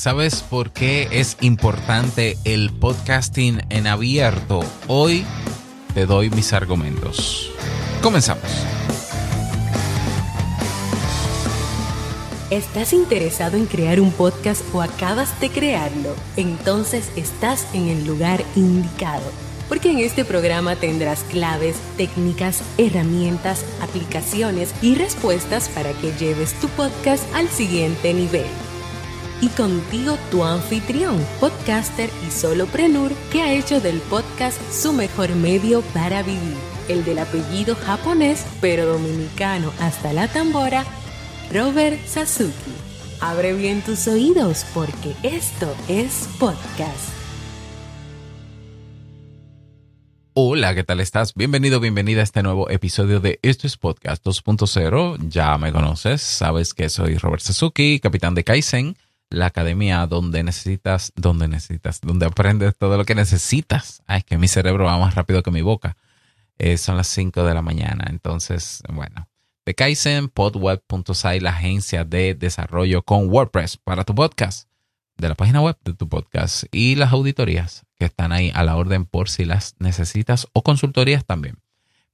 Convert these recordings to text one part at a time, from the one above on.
¿Sabes por qué es importante el podcasting en abierto? Hoy te doy mis argumentos. Comenzamos. ¿Estás interesado en crear un podcast o acabas de crearlo? Entonces estás en el lugar indicado. Porque en este programa tendrás claves, técnicas, herramientas, aplicaciones y respuestas para que lleves tu podcast al siguiente nivel y contigo tu anfitrión, podcaster y soloprenur que ha hecho del podcast su mejor medio para vivir, el del apellido japonés pero dominicano hasta la tambora, Robert Sasuki. Abre bien tus oídos porque esto es podcast. Hola, ¿qué tal estás? Bienvenido, bienvenida a este nuevo episodio de Esto es Podcast 2.0. Ya me conoces, sabes que soy Robert Sasuki, capitán de Kaizen la academia donde necesitas, donde necesitas, donde aprendes todo lo que necesitas. Ay, es que mi cerebro va más rápido que mi boca. Eh, son las 5 de la mañana. Entonces, bueno. De Kaizen, podweb.site, la agencia de desarrollo con WordPress para tu podcast, de la página web de tu podcast y las auditorías que están ahí a la orden por si las necesitas o consultorías también.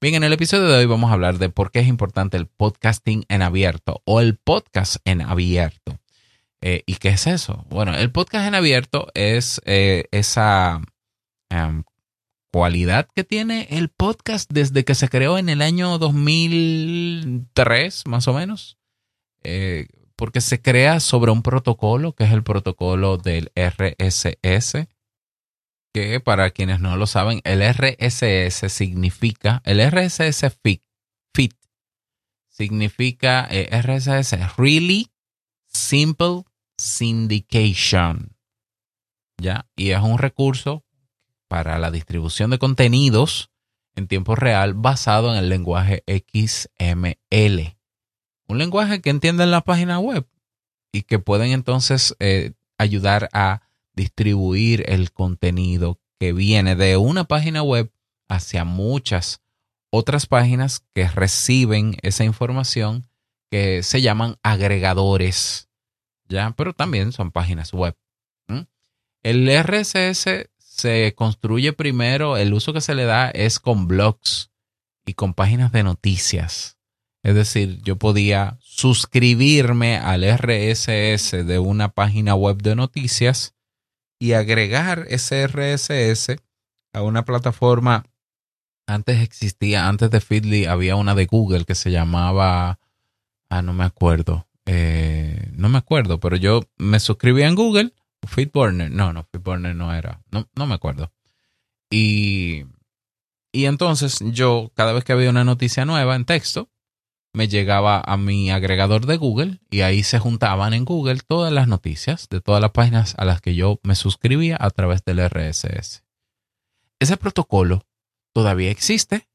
Bien, en el episodio de hoy vamos a hablar de por qué es importante el podcasting en abierto o el podcast en abierto. Eh, ¿Y qué es eso? Bueno, el podcast en abierto es eh, esa em, cualidad que tiene el podcast desde que se creó en el año 2003, más o menos, eh, porque se crea sobre un protocolo que es el protocolo del RSS, que para quienes no lo saben, el RSS significa, el RSS fit, fit significa RSS, Really Simple Syndication. ¿Ya? Y es un recurso para la distribución de contenidos en tiempo real basado en el lenguaje XML. Un lenguaje que entienden la página web y que pueden entonces eh, ayudar a distribuir el contenido que viene de una página web hacia muchas otras páginas que reciben esa información que se llaman agregadores ¿ya? Pero también son páginas web. El RSS se construye primero, el uso que se le da es con blogs y con páginas de noticias. Es decir, yo podía suscribirme al RSS de una página web de noticias y agregar ese RSS a una plataforma. Antes existía, antes de Feedly había una de Google que se llamaba, ah, no me acuerdo, eh, no me acuerdo, pero yo me suscribí en Google, Fitburner, no, no, Fitburner no era, no, no me acuerdo. Y, y entonces yo, cada vez que había una noticia nueva en texto, me llegaba a mi agregador de Google y ahí se juntaban en Google todas las noticias de todas las páginas a las que yo me suscribía a través del RSS. Ese protocolo todavía existe.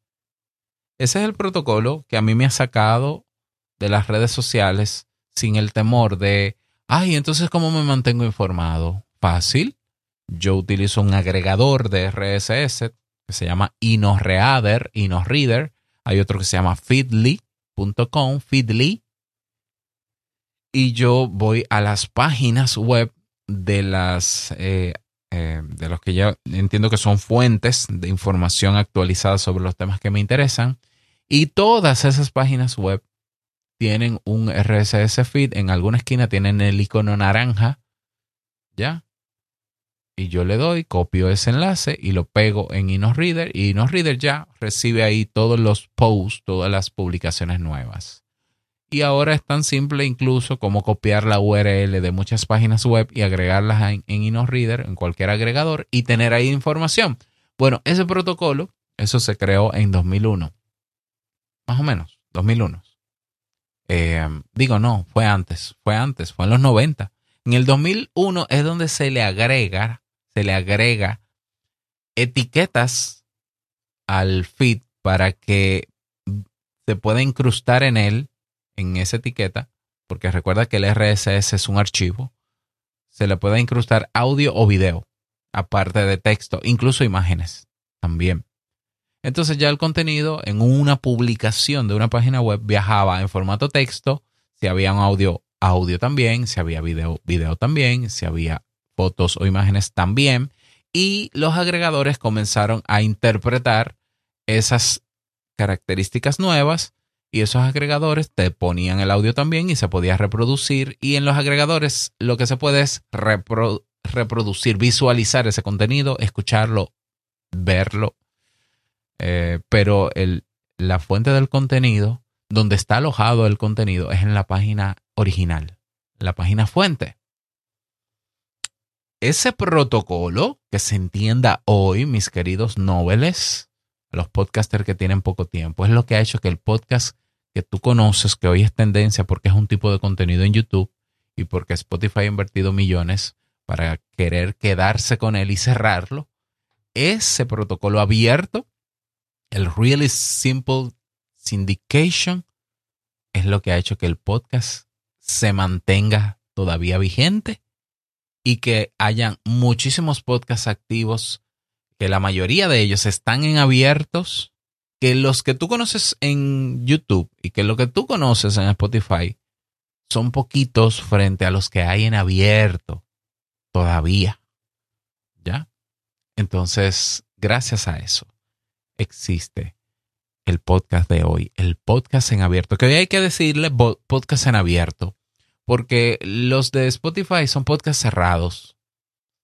Ese es el protocolo que a mí me ha sacado de las redes sociales sin el temor de, ay, entonces ¿cómo me mantengo informado? Fácil. Yo utilizo un agregador de RSS que se llama InnoReader, InnoReader. Hay otro que se llama feedly.com, Feedly. Y yo voy a las páginas web de las eh, eh, de los que ya entiendo que son fuentes de información actualizada sobre los temas que me interesan. Y todas esas páginas web tienen un RSS feed, en alguna esquina tienen el icono naranja, ¿ya? Y yo le doy, copio ese enlace y lo pego en InnoReader y InnoReader ya recibe ahí todos los posts, todas las publicaciones nuevas. Y ahora es tan simple incluso como copiar la URL de muchas páginas web y agregarlas en, en InnoReader, en cualquier agregador y tener ahí información. Bueno, ese protocolo, eso se creó en 2001. Más o menos, 2001. Eh, digo, no, fue antes, fue antes, fue en los 90. En el 2001 es donde se le agrega, se le agrega etiquetas al feed para que se pueda incrustar en él, en esa etiqueta, porque recuerda que el RSS es un archivo, se le pueda incrustar audio o video, aparte de texto, incluso imágenes también. Entonces ya el contenido en una publicación de una página web viajaba en formato texto, si había un audio audio también, si había video, video también, si había fotos o imágenes también. Y los agregadores comenzaron a interpretar esas características nuevas y esos agregadores te ponían el audio también y se podía reproducir. Y en los agregadores lo que se puede es reproducir, visualizar ese contenido, escucharlo, verlo. Eh, pero el, la fuente del contenido, donde está alojado el contenido, es en la página original, la página fuente. Ese protocolo, que se entienda hoy, mis queridos noveles, los podcasters que tienen poco tiempo, es lo que ha hecho que el podcast que tú conoces, que hoy es tendencia porque es un tipo de contenido en YouTube y porque Spotify ha invertido millones para querer quedarse con él y cerrarlo, ese protocolo abierto, el Really Simple Syndication, es lo que ha hecho que el podcast se mantenga todavía vigente y que hayan muchísimos podcasts activos, que la mayoría de ellos están en abiertos, que los que tú conoces en YouTube y que lo que tú conoces en Spotify son poquitos frente a los que hay en abierto todavía. ¿Ya? Entonces, gracias a eso, existe el podcast de hoy, el podcast en abierto, que hoy hay que decirle podcast en abierto, porque los de Spotify son podcasts cerrados.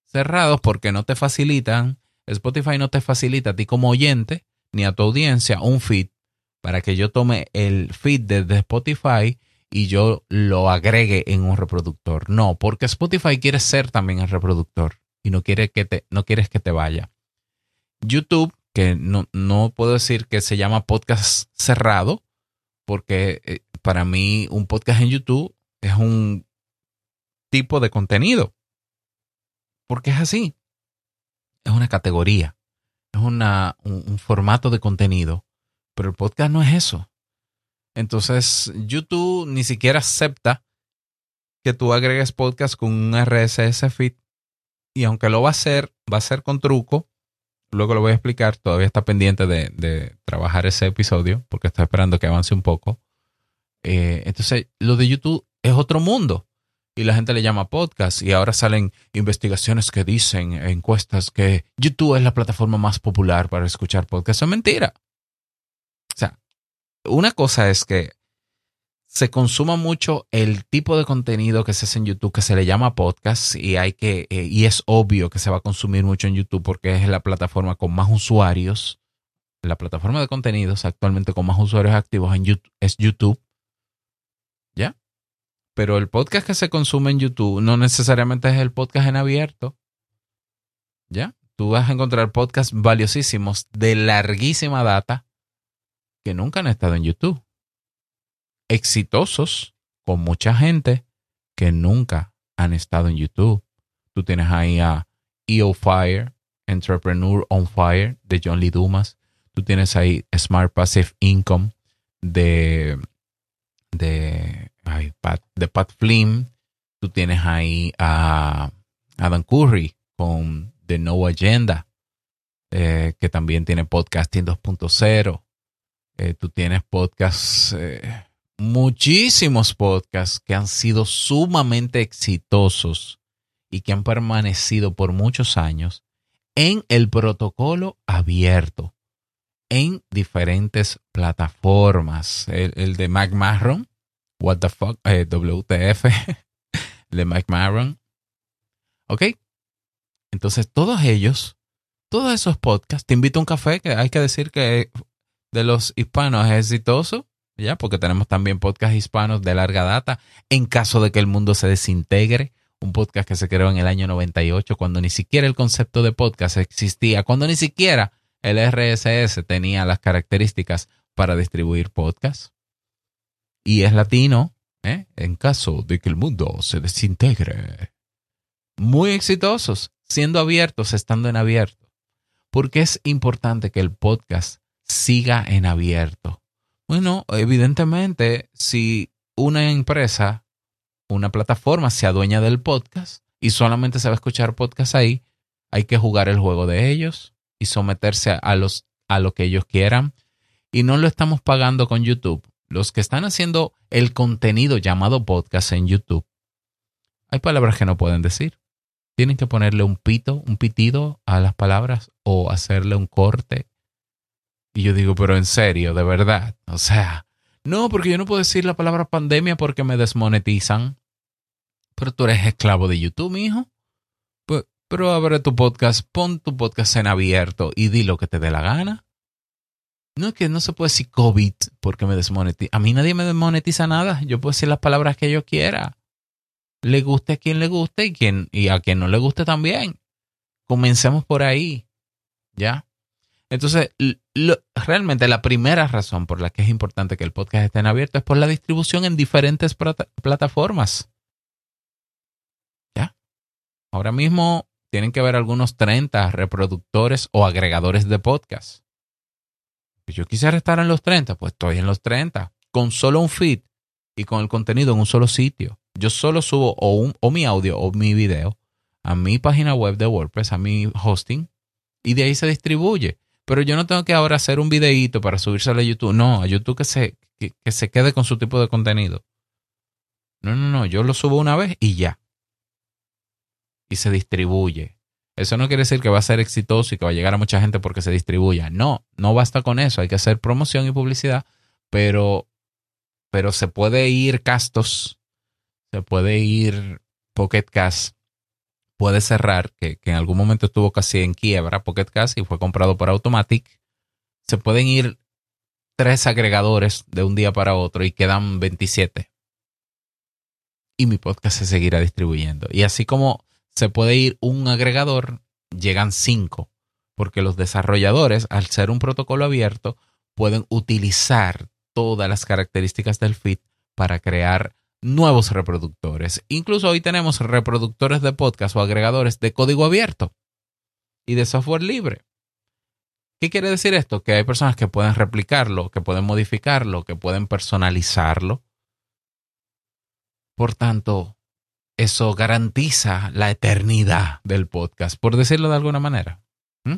Cerrados porque no te facilitan, Spotify no te facilita a ti como oyente ni a tu audiencia un feed para que yo tome el feed de Spotify y yo lo agregue en un reproductor. No, porque Spotify quiere ser también el reproductor y no quiere que te, no quieres que te vaya. YouTube, que no, no puedo decir que se llama podcast cerrado, porque eh, para mí un podcast en YouTube es un tipo de contenido. Porque es así. Es una categoría. Es una, un, formato de contenido. Pero el podcast no es eso. Entonces, YouTube ni siquiera acepta que tú agregues podcast con un RSS feed. Y aunque lo va a hacer, va a ser con truco. Luego lo voy a explicar. Todavía está pendiente de, trabajar ese episodio porque estoy esperando que avance un poco. Eh, entonces, lo de YouTube es otro mundo. Y la gente le llama podcast y ahora salen investigaciones que dicen, encuestas, que YouTube es la plataforma más popular para escuchar podcast. Eso es mentira. O sea, una cosa es que se consuma mucho el tipo de contenido que se hace en YouTube que se le llama podcast y hay que eh, y es obvio que se va a consumir mucho en YouTube porque es la plataforma con más usuarios, la plataforma de contenidos actualmente con más usuarios activos en YouTube es YouTube. ¿Ya? pero el podcast que se consume en YouTube no necesariamente es el podcast en abierto. ¿Ya? Tú vas a encontrar podcasts valiosísimos de larguísima data que nunca han estado en YouTube. Exitosos con mucha gente que nunca han estado en YouTube. Tú tienes ahí a EO Fire, Entrepreneur on Fire de John Lee Dumas. Tú tienes ahí Smart Passive Income de, de de Pat Flynn. Tú tienes ahí a Adam Curry con The No Agenda, eh, que también tiene podcasting 2.0. Eh, tú tienes podcasts, eh, muchísimos podcasts que han sido sumamente exitosos y que han permanecido por muchos años en el protocolo abierto, en diferentes plataformas. El, de Mac Marron, What the fuck, eh, WTF de Mike Maron. ¿Ok? Entonces, todos ellos, todos esos podcasts, te invito a un café, que hay que decir que de los hispanos es exitoso, ¿ya? Porque tenemos también podcasts hispanos de larga data. En caso de que el mundo se desintegre, un podcast que se creó en el año 98, cuando ni siquiera el concepto de podcast existía, cuando ni siquiera el RSS tenía las características para distribuir podcasts y es latino, ¿eh? en caso de que el mundo se desintegre. Muy exitosos, siendo abiertos, estando en abierto. Porque es importante que el podcast siga en abierto. Bueno, evidentemente, si una empresa, una plataforma se adueña del podcast y solamente se va a escuchar podcast ahí, hay que jugar el juego de ellos y someterse a, los, a lo que ellos quieran. Y no lo estamos pagando con YouTube los que están haciendo el contenido llamado podcast en YouTube, hay palabras que no pueden decir. Tienen que ponerle un pito, un pitido a las palabras o hacerle un corte. Y yo digo, pero en serio, de verdad. O sea, no, porque yo no puedo decir la palabra pandemia porque me desmonetizan. Pero tú eres esclavo de YouTube, hijo. Pues, pero abre tu podcast, pon tu podcast en abierto y di lo que te dé la gana. No es que no se puede decir COVID porque me desmonetiza. A mí nadie me desmonetiza nada. Yo puedo decir las palabras que yo quiera. Le guste a quien le guste y, quien, y a quien no le guste también. Comencemos por ahí. ¿Ya? Entonces, realmente la primera razón por la que es importante que el podcast esté en abierto es por la distribución en diferentes plataformas. ¿Ya? Ahora mismo tienen que haber algunos 30 reproductores o agregadores de podcast yo quisiera estar en los 30, pues estoy en los 30, con solo un feed y con el contenido en un solo sitio. Yo solo subo o, un, o mi audio o mi video a mi página web de WordPress, a mi hosting, y de ahí se distribuye. Pero yo no tengo que ahora hacer un videíto para subírselo a YouTube. No, a YouTube que se, que, se quede con su tipo de contenido. No, no, no, yo lo subo una vez y ya. Y se distribuye. Eso no quiere decir que va a ser exitoso y que va a llegar a mucha gente porque se distribuya. No, no basta con eso. Hay que hacer promoción y publicidad, pero, pero se puede ir Castos, se puede ir Pocket Cast, puede cerrar, que, en algún momento estuvo casi en quiebra Pocket Cast y fue comprado por Automatic. Se pueden ir tres agregadores de un día para otro y quedan 27. Y mi podcast se seguirá distribuyendo. Y así como se puede ir un agregador, llegan cinco, porque los desarrolladores, al ser un protocolo abierto, pueden utilizar todas las características del feed para crear nuevos reproductores. Incluso hoy tenemos reproductores de podcast o agregadores de código abierto y de software libre. ¿Qué quiere decir esto? Que hay personas que pueden replicarlo, que pueden modificarlo, que pueden personalizarlo. Por tanto, eso garantiza la eternidad del podcast, por decirlo de alguna manera. ¿Mm?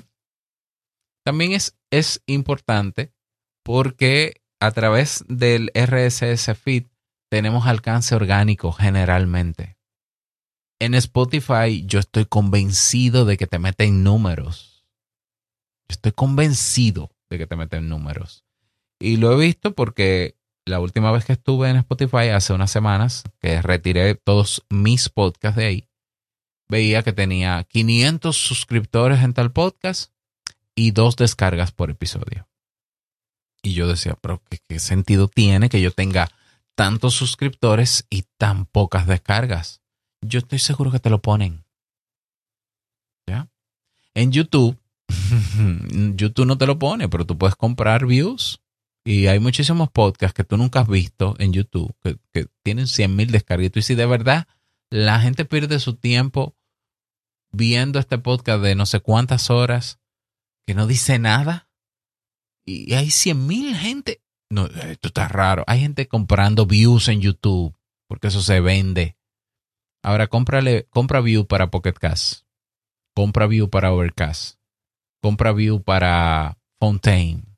También es, es importante porque a través del RSS feed tenemos alcance orgánico generalmente. En Spotify yo estoy convencido de que te meten números. Estoy convencido de que te meten números. Y lo he visto porque la última vez que estuve en Spotify, hace unas semanas, que retiré todos mis podcasts de ahí, veía que tenía 500 suscriptores en tal podcast y dos descargas por episodio. Y yo decía, pero ¿qué, sentido tiene que yo tenga tantos suscriptores y tan pocas descargas? Yo estoy seguro que te lo ponen. ¿Ya? En YouTube, YouTube no te lo pone, pero tú puedes comprar views y hay muchísimos podcasts que tú nunca has visto en YouTube que, tienen 100 mil descargas. Y si de verdad la gente pierde su tiempo viendo este podcast de no sé cuántas horas que no dice nada y hay 100 mil gente. No, esto está raro. Hay gente comprando views en YouTube porque eso se vende. Ahora cómprale, compra view para Pocket Cast. Compra view para Overcast. Compra view para Fontaine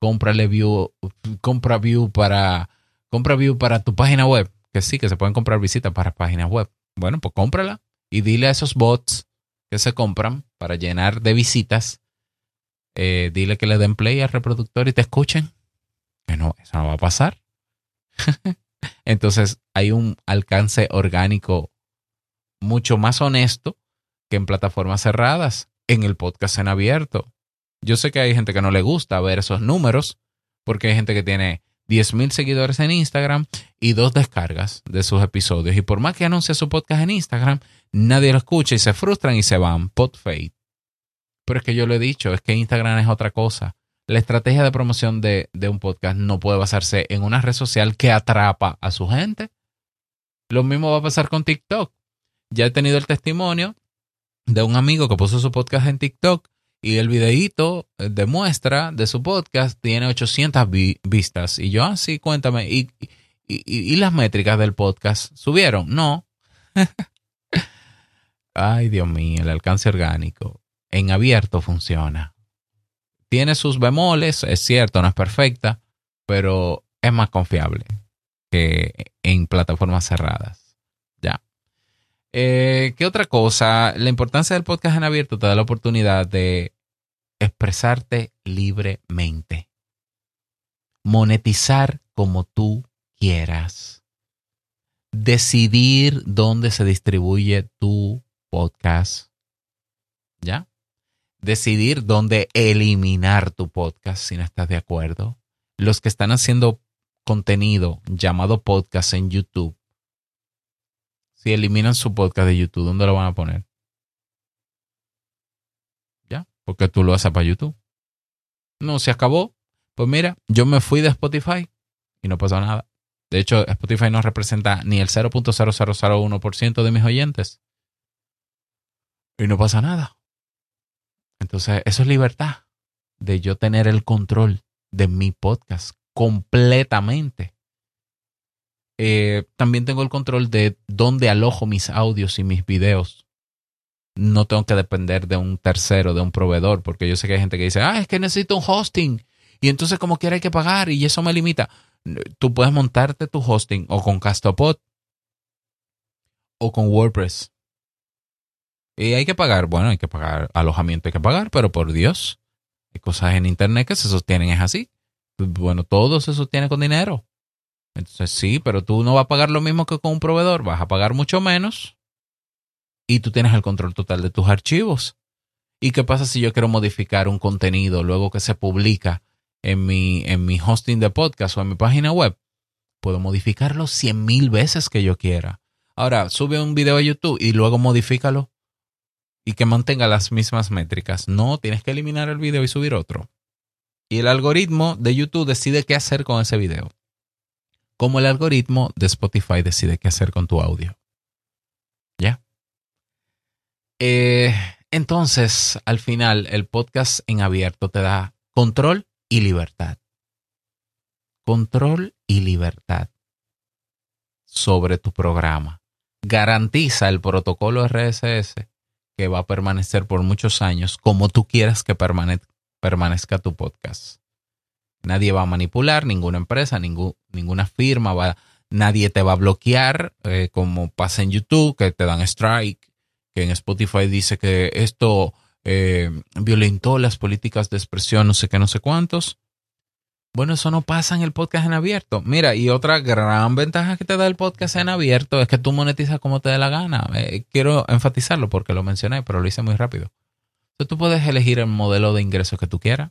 cómprale view, compra view para, compra view para tu página web. Que sí, que se pueden comprar visitas para páginas web. Bueno, pues cómprala y dile a esos bots que se compran para llenar de visitas, eh, dile que le den play al reproductor y te escuchen. Que no, eso no va a pasar. Entonces hay un alcance orgánico mucho más honesto que en plataformas cerradas, en el podcast en abierto. Yo sé que hay gente que no le gusta ver esos números, porque hay gente que tiene 10.000 seguidores en Instagram y dos descargas de sus episodios. Y por más que anuncie su podcast en Instagram, nadie lo escucha y se frustran y se van. Pot fate. Pero es que yo lo he dicho, es que Instagram es otra cosa. La estrategia de promoción de, de un podcast no puede basarse en una red social que atrapa a su gente. Lo mismo va a pasar con TikTok. Ya he tenido el testimonio de un amigo que puso su podcast en TikTok y el videíto de muestra de su podcast tiene 800 vistas. Y yo, así, ah, cuéntame, ¿y, y, las métricas del podcast subieron? No. Ay, Dios mío, el alcance orgánico en abierto funciona. Tiene sus bemoles, es cierto, no es perfecta, pero es más confiable que en plataformas cerradas. Ya. Eh, ¿Qué otra cosa? La importancia del podcast en abierto te da la oportunidad de expresarte libremente. Monetizar como tú quieras. Decidir dónde se distribuye tu podcast. ¿Ya? Decidir dónde eliminar tu podcast si no estás de acuerdo. Los que están haciendo contenido llamado podcast en YouTube, si eliminan su podcast de YouTube, ¿dónde lo van a poner? ¿Ya? Porque tú lo haces para YouTube. No, se acabó. Pues mira, yo me fui de Spotify y no pasó nada. De hecho, Spotify no representa ni el 0.0001% de mis oyentes. Y no pasa nada. Entonces, eso es libertad de yo tener el control de mi podcast completamente. Eh, también tengo el control de dónde alojo mis audios y mis videos. No tengo que depender de un tercero, de un proveedor, porque yo sé que hay gente que dice, ah, es que necesito un hosting. Y entonces como quiera hay que pagar y eso me limita. Tú puedes montarte tu hosting o con Castopod o con WordPress. Y hay que pagar, bueno, hay que pagar alojamiento, hay que pagar, pero por Dios, hay cosas en Internet que se sostienen es así. Bueno, todo se sostiene con dinero. Entonces sí, pero tú no vas a pagar lo mismo que con un proveedor, vas a pagar mucho menos y tú tienes el control total de tus archivos. ¿Y qué pasa si yo quiero modificar un contenido luego que se publica en mi, en mi hosting de podcast o en mi página web? Puedo modificarlo cien mil veces que yo quiera. Ahora, sube un video a YouTube y luego modifícalo y que mantenga las mismas métricas. No, tienes que eliminar el video y subir otro. Y el algoritmo de YouTube decide qué hacer con ese video. Como el algoritmo de Spotify decide qué hacer con tu audio. ¿Ya? Eh, entonces, al final, el podcast en abierto te da control y libertad. Control y libertad sobre tu programa. Garantiza el protocolo RSS que va a permanecer por muchos años como tú quieras que permanezca tu podcast. Nadie va a manipular, ninguna empresa, ninguna firma va, nadie te va a bloquear, eh, como pasa en YouTube, que te dan strike, que en Spotify dice que esto eh, violentó las políticas de expresión, no sé qué, no sé cuántos. Bueno, eso no pasa en el podcast en abierto. Mira, y otra gran ventaja que te da el podcast en abierto es que tú monetizas como te dé la gana. Eh, quiero enfatizarlo porque lo mencioné, pero lo hice muy rápido tú puedes elegir el modelo de ingresos que tú quieras.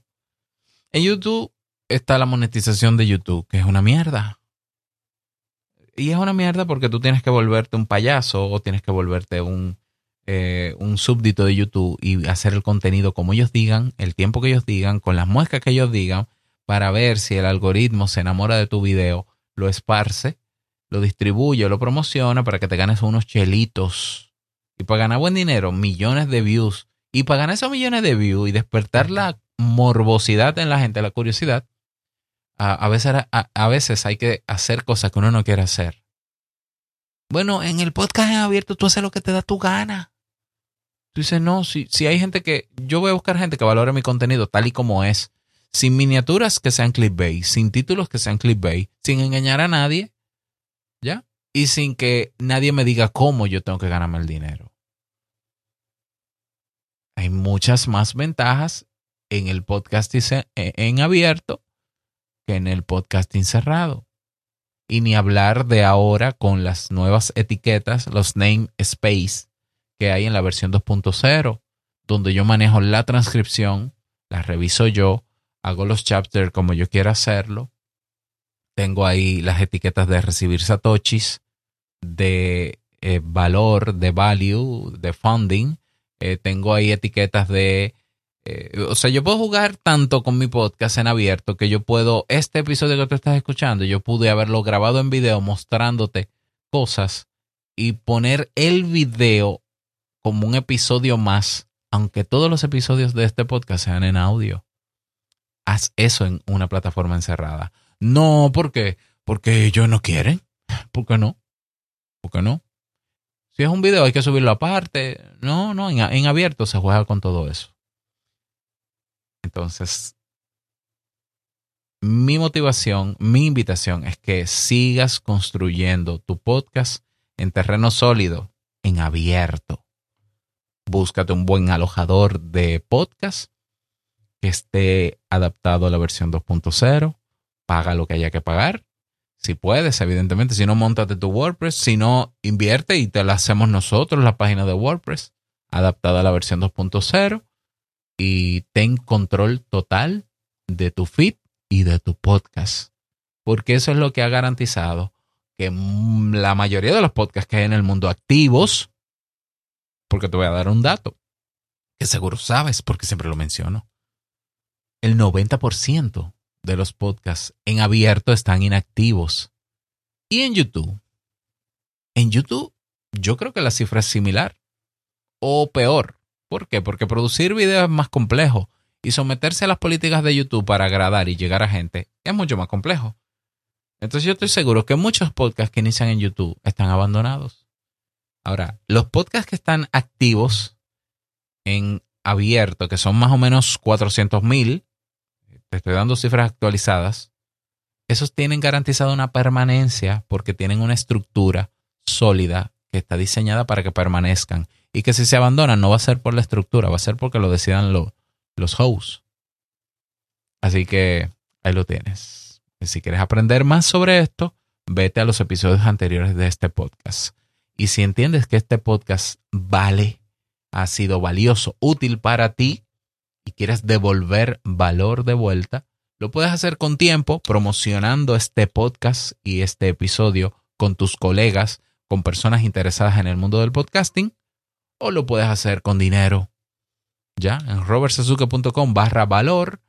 En YouTube está la monetización de YouTube, que es una mierda. Y es una mierda porque tú tienes que volverte un payaso o tienes que volverte un, eh, un súbdito de YouTube y hacer el contenido como ellos digan, el tiempo que ellos digan, con las muescas que ellos digan, para ver si el algoritmo se enamora de tu video, lo esparce, lo distribuye, lo promociona para que te ganes unos chelitos. Y para ganar buen dinero, millones de views y para ganar esos millones de views y despertar la morbosidad en la gente, la curiosidad, a, veces, a, veces hay que hacer cosas que uno no quiere hacer. Bueno, en el podcast en abierto tú haces lo que te da tu gana. Tú dices, no, si, si hay gente que. Yo voy a buscar gente que valore mi contenido tal y como es, sin miniaturas que sean clickbait, sin títulos que sean clickbait, sin engañar a nadie, ¿ya? Y sin que nadie me diga cómo yo tengo que ganarme el dinero hay muchas más ventajas en el podcasting e, en abierto que en el podcasting cerrado. Y ni hablar de ahora con las nuevas etiquetas, los name space que hay en la versión 2.0, donde yo manejo la transcripción, la reviso yo, hago los chapters como yo quiera hacerlo. Tengo ahí las etiquetas de recibir satoshis, de eh, valor, de value, de funding, eh, tengo ahí etiquetas de... Eh, o sea, yo puedo jugar tanto con mi podcast en abierto que yo puedo, este episodio que tú estás escuchando, yo pude haberlo grabado en video mostrándote cosas y poner el video como un episodio más, aunque todos los episodios de este podcast sean en audio. Haz eso en una plataforma encerrada. No, ¿por qué? Porque ellos no quieren. ¿Por qué no? ¿Por qué no? Si es un video hay que subirlo aparte. No, no, en, abierto se juega con todo eso. Entonces, mi motivación, mi invitación es que sigas construyendo tu podcast en terreno sólido, en abierto. Búscate un buen alojador de podcast que esté adaptado a la versión 2.0. Paga lo que haya que pagar. Si puedes, evidentemente. Si no, montate tu WordPress. Si no, invierte y te la hacemos nosotros, la página de WordPress, adaptada a la versión 2.0. Y ten control total de tu feed y de tu podcast. Porque eso es lo que ha garantizado que la mayoría de los podcasts que hay en el mundo activos, porque te voy a dar un dato que seguro sabes porque siempre lo menciono, el 90% de los podcasts en abierto están inactivos. Y en YouTube, en YouTube yo creo que la cifra es similar o peor. ¿Por qué? Porque producir videos es más complejo y someterse a las políticas de YouTube para agradar y llegar a gente es mucho más complejo. Entonces yo estoy seguro que muchos podcasts que inician en YouTube están abandonados. Ahora, los podcasts que están activos en abierto, que son más o menos 400 mil, te estoy dando cifras actualizadas, esos tienen garantizada una permanencia porque tienen una estructura sólida que está diseñada para que permanezcan y que si se abandonan no va a ser por la estructura, va a ser porque lo decidan los los hosts. Así que ahí lo tienes. Si quieres aprender más sobre esto, vete a los episodios anteriores de este podcast. Y si entiendes que este podcast vale, ha sido valioso, útil para ti y quieres devolver valor de vuelta, lo puedes hacer con tiempo promocionando este podcast y este episodio con tus colegas, con personas interesadas en el mundo del podcasting, o lo puedes hacer con dinero ya en robertsazuke.com barra valor.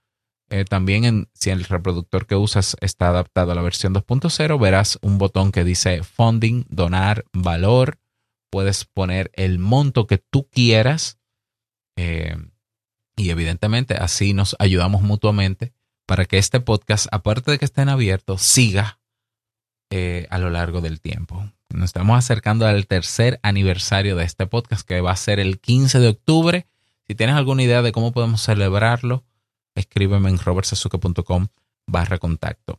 Eh, también en, si el reproductor que usas está adaptado a la versión 2.0, verás un botón que dice funding, donar valor. Puedes poner el monto que tú quieras. Eh, y evidentemente así nos ayudamos mutuamente para que este podcast, aparte de que esté en abierto, siga eh, a lo largo del tiempo. Nos estamos acercando al tercer aniversario de este podcast que va a ser el 15 de octubre si tienes alguna idea de cómo podemos celebrarlo, escríbeme en robertsazuke.com barra contacto.